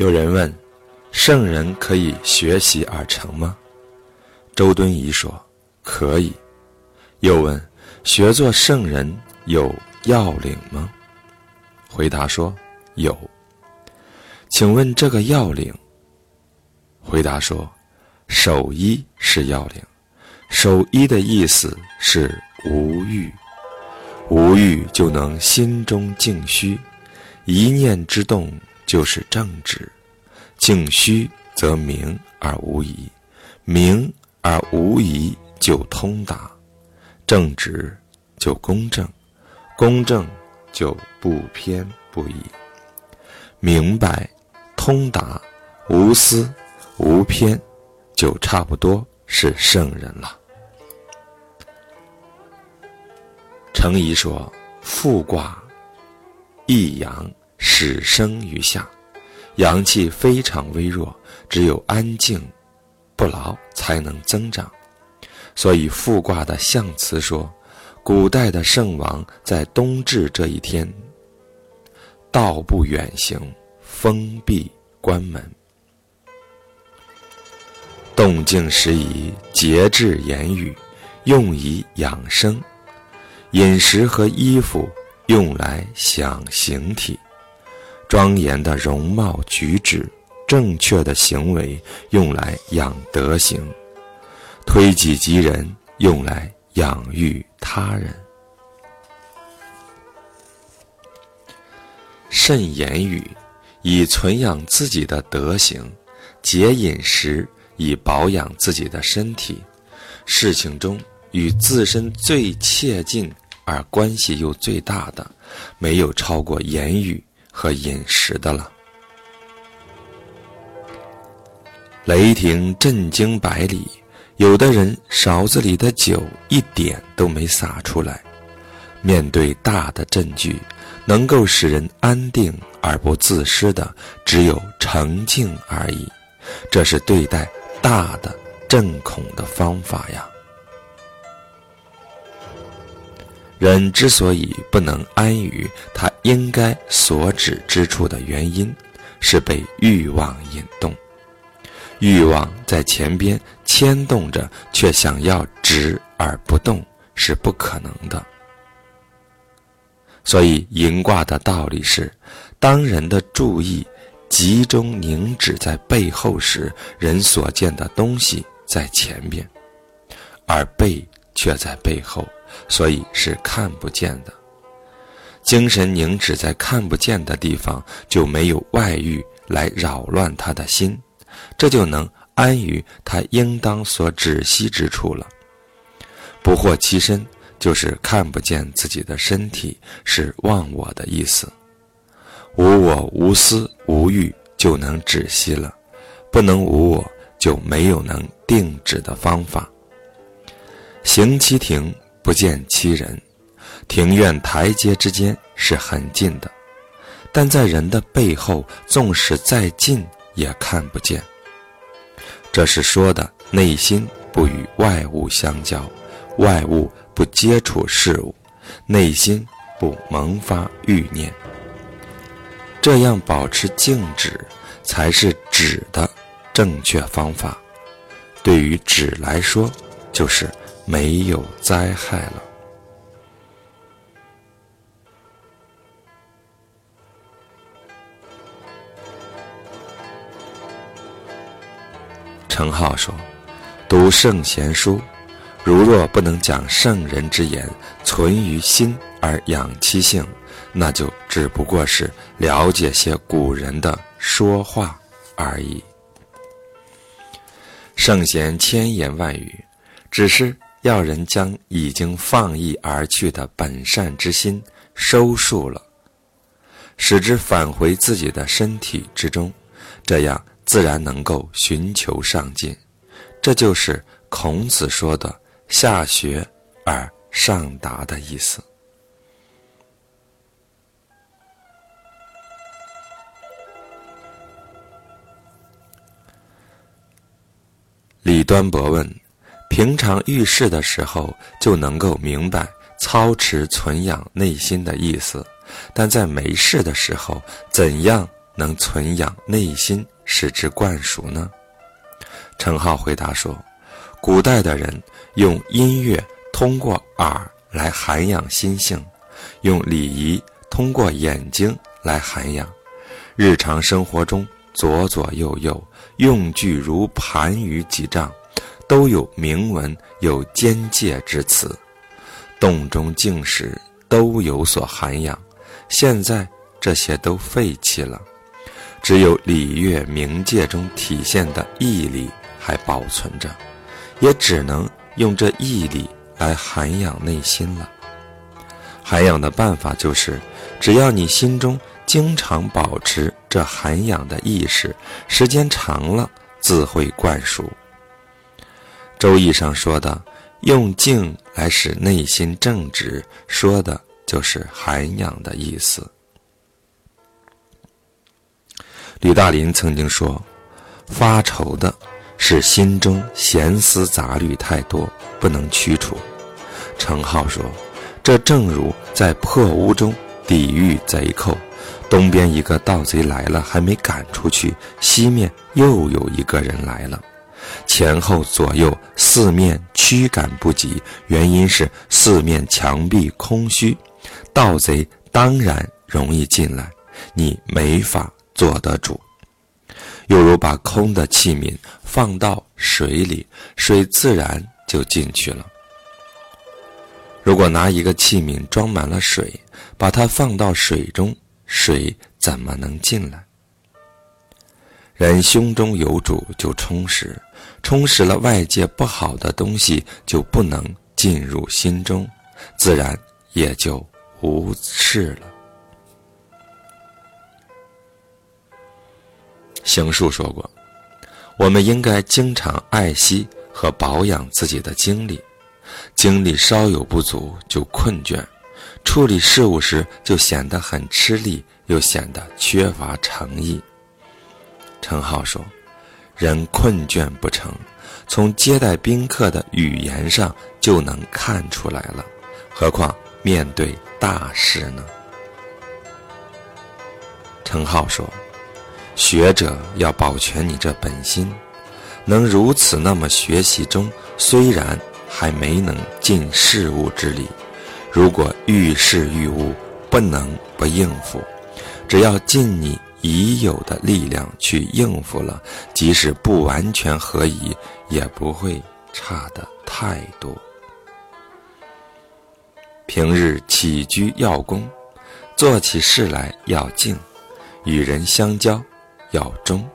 有人问：圣人可以学习而成吗？周敦颐说：可以。又问：学做圣人有要领吗？回答说：有。请问这个要领？回答说：守一是要领。守一的意思是无欲，无欲就能心中静虚，一念之动就是正直。静虚则明而无疑，明而无疑就通达，正直就公正，公正就不偏不倚，明白、通达、无私、无偏，就差不多是圣人了。程颐说：“复卦，一阳，始生于夏，阳气非常微弱，只有安静、不劳才能增长。所以复卦的象辞说，古代的圣王在冬至这一天，道不远行，封闭关门，动静时宜，节制言语，用以养生。”饮食和衣服用来享形体，庄严的容貌举止，正确的行为用来养德行，推己及人用来养育他人。慎言语，以存养自己的德行；节饮食，以保养自己的身体。事情中与自身最切近。而关系又最大的，没有超过言语和饮食的了。雷霆震惊百里，有的人勺子里的酒一点都没洒出来。面对大的震惧，能够使人安定而不自失的，只有澄静而已。这是对待大的震恐的方法呀。人之所以不能安于他应该所指之处的原因，是被欲望引动。欲望在前边牵动着，却想要止而不动，是不可能的。所以银卦的道理是：当人的注意集中凝止在背后时，人所见的东西在前边，而背却在背后。所以是看不见的，精神凝止在看不见的地方，就没有外欲来扰乱他的心，这就能安于他应当所止息之处了。不惑其身，就是看不见自己的身体，是忘我的意思。无我无私无欲，就能止息了；不能无我，就没有能定止的方法。行其庭。不见其人，庭院台阶之间是很近的，但在人的背后，纵使再近也看不见。这是说的内心不与外物相交，外物不接触事物，内心不萌发欲念。这样保持静止，才是止的正确方法。对于止来说，就是。没有灾害了。程颢说：“读圣贤书，如若不能讲圣人之言，存于心而养其性，那就只不过是了解些古人的说话而已。圣贤千言万语，只是。”要人将已经放逸而去的本善之心收束了，使之返回自己的身体之中，这样自然能够寻求上进。这就是孔子说的“下学而上达”的意思。李端博问。平常遇事的时候就能够明白操持存养内心的意思，但在没事的时候，怎样能存养内心，使之灌输呢？程颢回答说：“古代的人用音乐通过耳来涵养心性，用礼仪通过眼睛来涵养。日常生活中左左右右用具如盘盂几丈，都有铭文，有间界之词。洞中静室都有所涵养。现在这些都废弃了，只有礼乐冥界中体现的义理。”还保存着，也只能用这毅力来涵养内心了。涵养的办法就是，只要你心中经常保持这涵养的意识，时间长了，自会灌输。《周易》上说的“用静来使内心正直”，说的就是涵养的意思。吕大林曾经说：“发愁的。”是心中闲思杂虑太多，不能驱除。程颢说：“这正如在破屋中抵御贼寇，东边一个盗贼来了，还没赶出去，西面又有一个人来了，前后左右四面驱赶不及，原因是四面墙壁空虚，盗贼当然容易进来，你没法做得主。”又如把空的器皿放到水里，水自然就进去了。如果拿一个器皿装满了水，把它放到水中，水怎么能进来？人胸中有主就充实，充实了外界不好的东西就不能进入心中，自然也就无事了。行树说过：“我们应该经常爱惜和保养自己的精力，精力稍有不足就困倦，处理事务时就显得很吃力，又显得缺乏诚意。”陈浩说：“人困倦不成，从接待宾客的语言上就能看出来了，何况面对大事呢？”陈浩说。学者要保全你这本心，能如此那么学习中，虽然还没能尽事物之理，如果遇事遇物不能不应付，只要尽你已有的力量去应付了，即使不完全合宜，也不会差的太多。平日起居要恭，做起事来要静，与人相交。要忠，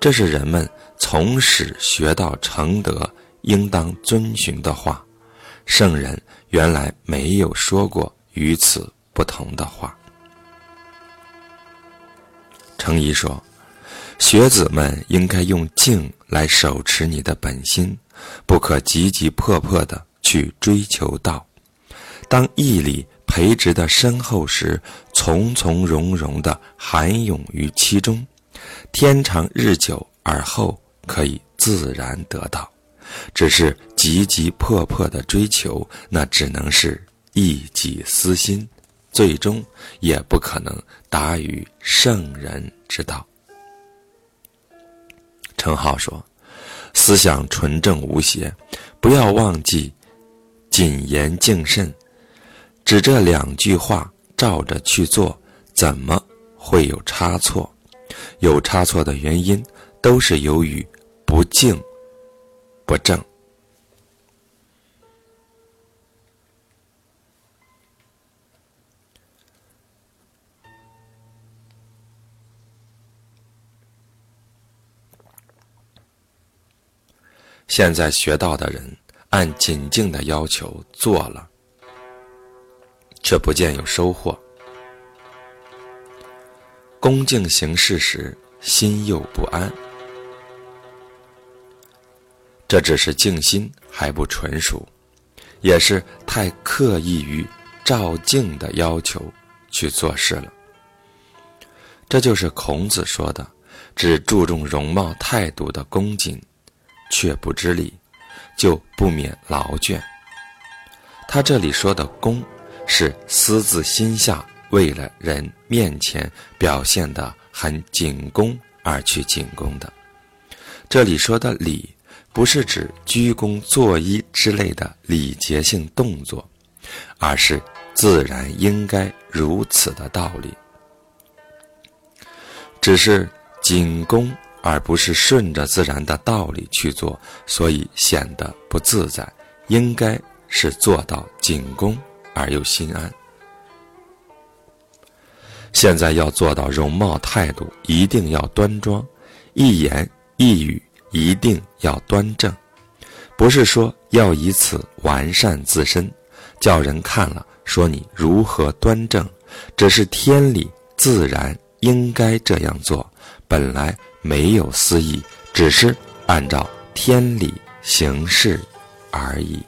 这是人们从始学到成德应当遵循的话。圣人原来没有说过与此不同的话。程颐说：“学子们应该用静来手持你的本心，不可急急迫迫的去追求道。当义理。”培植的深厚时，从从容容的涵涌于其中，天长日久而后可以自然得到。只是急急迫迫的追求，那只能是一己私心，最终也不可能达于圣人之道。程颢说：“思想纯正无邪，不要忘记谨言敬慎。”只这两句话照着去做，怎么会有差错？有差错的原因，都是由于不敬、不正。现在学到的人，按谨敬的要求做了。却不见有收获。恭敬行事时，心又不安，这只是静心还不纯熟，也是太刻意于照镜的要求去做事了。这就是孔子说的：“只注重容貌态度的恭敬，却不知礼，就不免劳倦。”他这里说的“恭”。是私自心下为了人面前表现的很紧恭而去紧恭的。这里说的礼，不是指鞠躬作揖之类的礼节性动作，而是自然应该如此的道理。只是紧恭，而不是顺着自然的道理去做，所以显得不自在。应该是做到紧恭而又心安。现在要做到容貌态度一定要端庄，一言一语一定要端正，不是说要以此完善自身，叫人看了说你如何端正，只是天理自然应该这样做，本来没有私意，只是按照天理行事而已。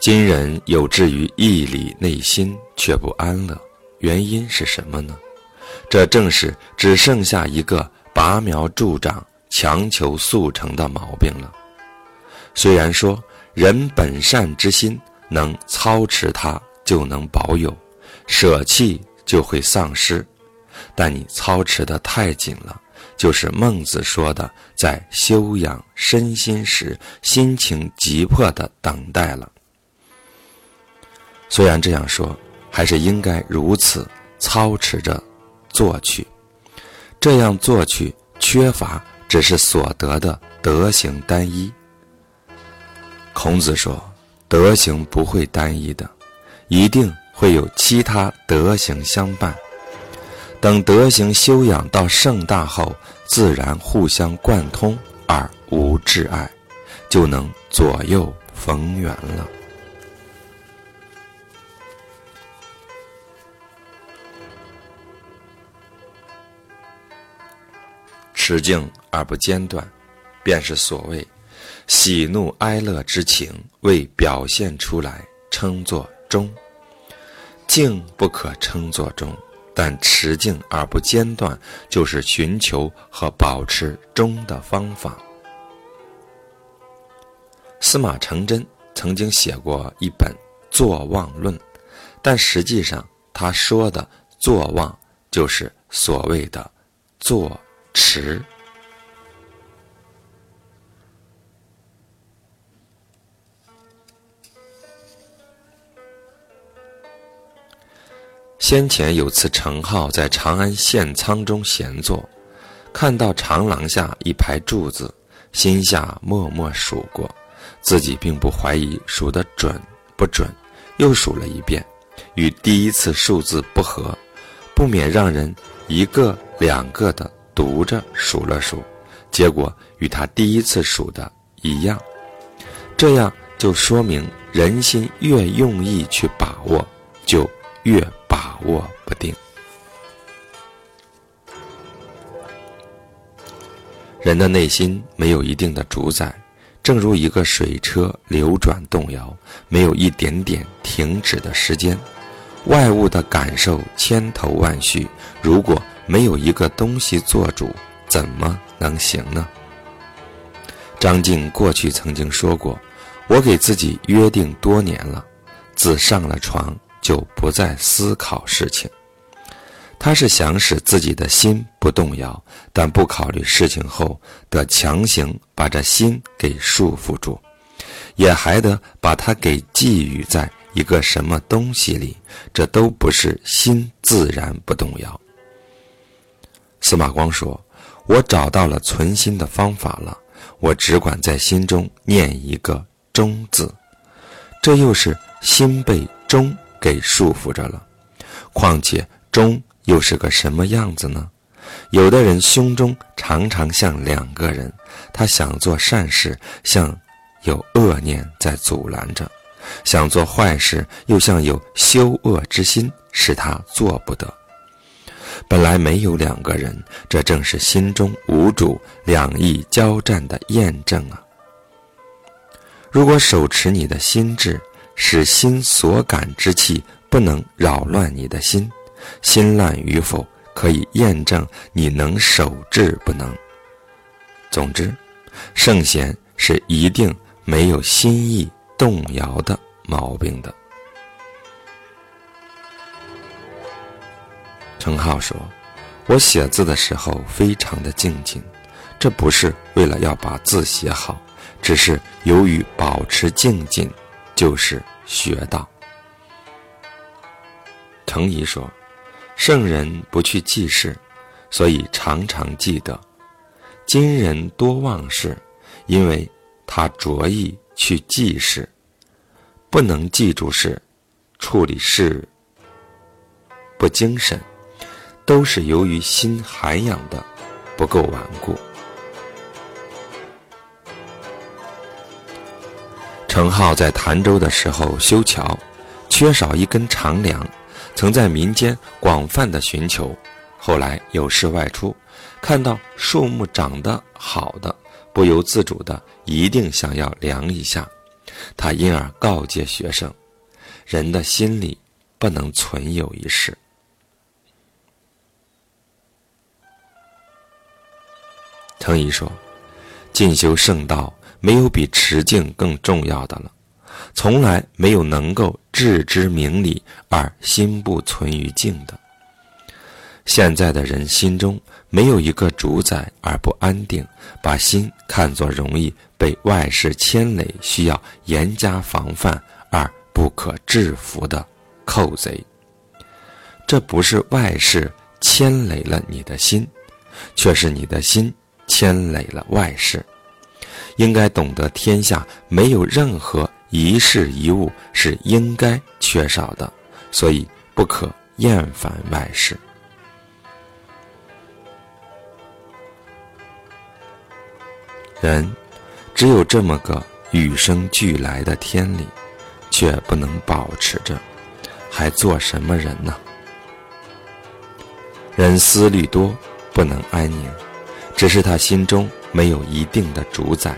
今人有志于义理，内心却不安乐，原因是什么呢？这正是只剩下一个拔苗助长、强求速成的毛病了。虽然说人本善之心能操持它，就能保有；舍弃就会丧失。但你操持的太紧了，就是孟子说的，在修养身心时，心情急迫的等待了。虽然这样说，还是应该如此操持着做去。这样做去，缺乏只是所得的德行单一。孔子说：“德行不会单一的，一定会有其他德行相伴。等德行修养到盛大后，自然互相贯通而无挚爱，就能左右逢源了。”持静而不间断，便是所谓喜怒哀乐之情未表现出来，称作中。静不可称作中，但持静而不间断，就是寻求和保持中的方法。司马承祯曾经写过一本《坐忘论》，但实际上他说的坐忘，就是所谓的坐。持。先前有次，程颢在长安县仓中闲坐，看到长廊下一排柱子，心下默默数过，自己并不怀疑数得准不准，又数了一遍，与第一次数字不合，不免让人一个两个的。读着数了数，结果与他第一次数的一样，这样就说明人心越用意去把握，就越把握不定。人的内心没有一定的主宰，正如一个水车流转动摇，没有一点点停止的时间。外物的感受千头万绪，如果。没有一个东西做主，怎么能行呢？张静过去曾经说过：“我给自己约定多年了，自上了床就不再思考事情。”他是想使自己的心不动摇，但不考虑事情后得强行把这心给束缚住，也还得把它给寄予在一个什么东西里，这都不是心自然不动摇。司马光说：“我找到了存心的方法了，我只管在心中念一个‘忠’字，这又是心被‘忠’给束缚着了。况且‘忠’又是个什么样子呢？有的人胸中常常像两个人，他想做善事，像有恶念在阻拦着；想做坏事，又像有羞恶之心，使他做不得。”本来没有两个人，这正是心中无主、两翼交战的验证啊！如果手持你的心智，使心所感之气不能扰乱你的心，心乱与否可以验证你能守志不能。总之，圣贤是一定没有心意动摇的毛病的。程浩说：“我写字的时候非常的静静，这不是为了要把字写好，只是由于保持静静，就是学道。”程颐说：“圣人不去记事，所以常常记得；今人多忘事，因为他着意去记事，不能记住事，处理事不精神。”都是由于心涵养的不够顽固。程颢在潭州的时候修桥，缺少一根长梁，曾在民间广泛的寻求。后来有事外出，看到树木长得好的，不由自主的一定想要量一下。他因而告诫学生：人的心里不能存有一事。程颐说：“进修圣道，没有比持静更重要的了。从来没有能够置之明理而心不存于静的。现在的人心中没有一个主宰而不安定，把心看作容易被外事牵累，需要严加防范而不可制服的寇贼。这不是外事牵累了你的心，却是你的心。”牵累了外事，应该懂得天下没有任何一事一物是应该缺少的，所以不可厌烦外事。人只有这么个与生俱来的天理，却不能保持着，还做什么人呢？人思虑多，不能安宁。只是他心中没有一定的主宰，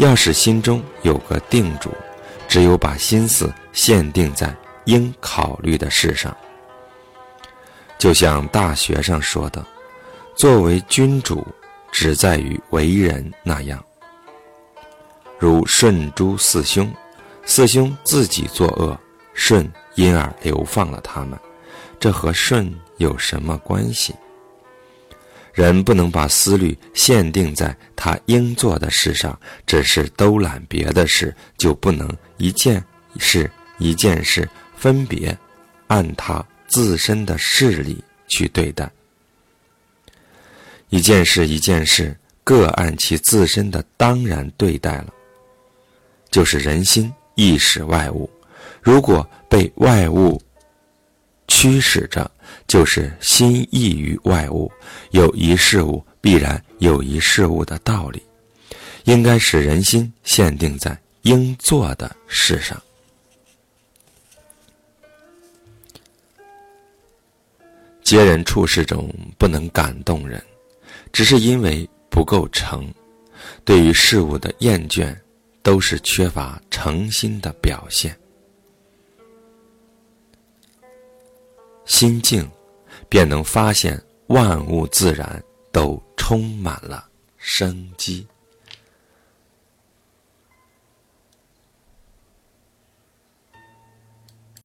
要使心中有个定主，只有把心思限定在应考虑的事上。就像《大学》上说的：“作为君主，只在于为人那样。”如舜诛四兄，四兄自己作恶，舜因而流放了他们，这和舜有什么关系？人不能把思虑限定在他应做的事上，只是兜揽别的事，就不能一件事一件事分别按他自身的势力去对待。一件事一件事各按其自身的当然对待了，就是人心意识外物，如果被外物驱使着。就是心意于外物，有一事物必然有一事物的道理，应该使人心限定在应做的事上。接人处事中不能感动人，只是因为不够诚。对于事物的厌倦，都是缺乏诚心的表现。心静。便能发现万物自然都充满了生机。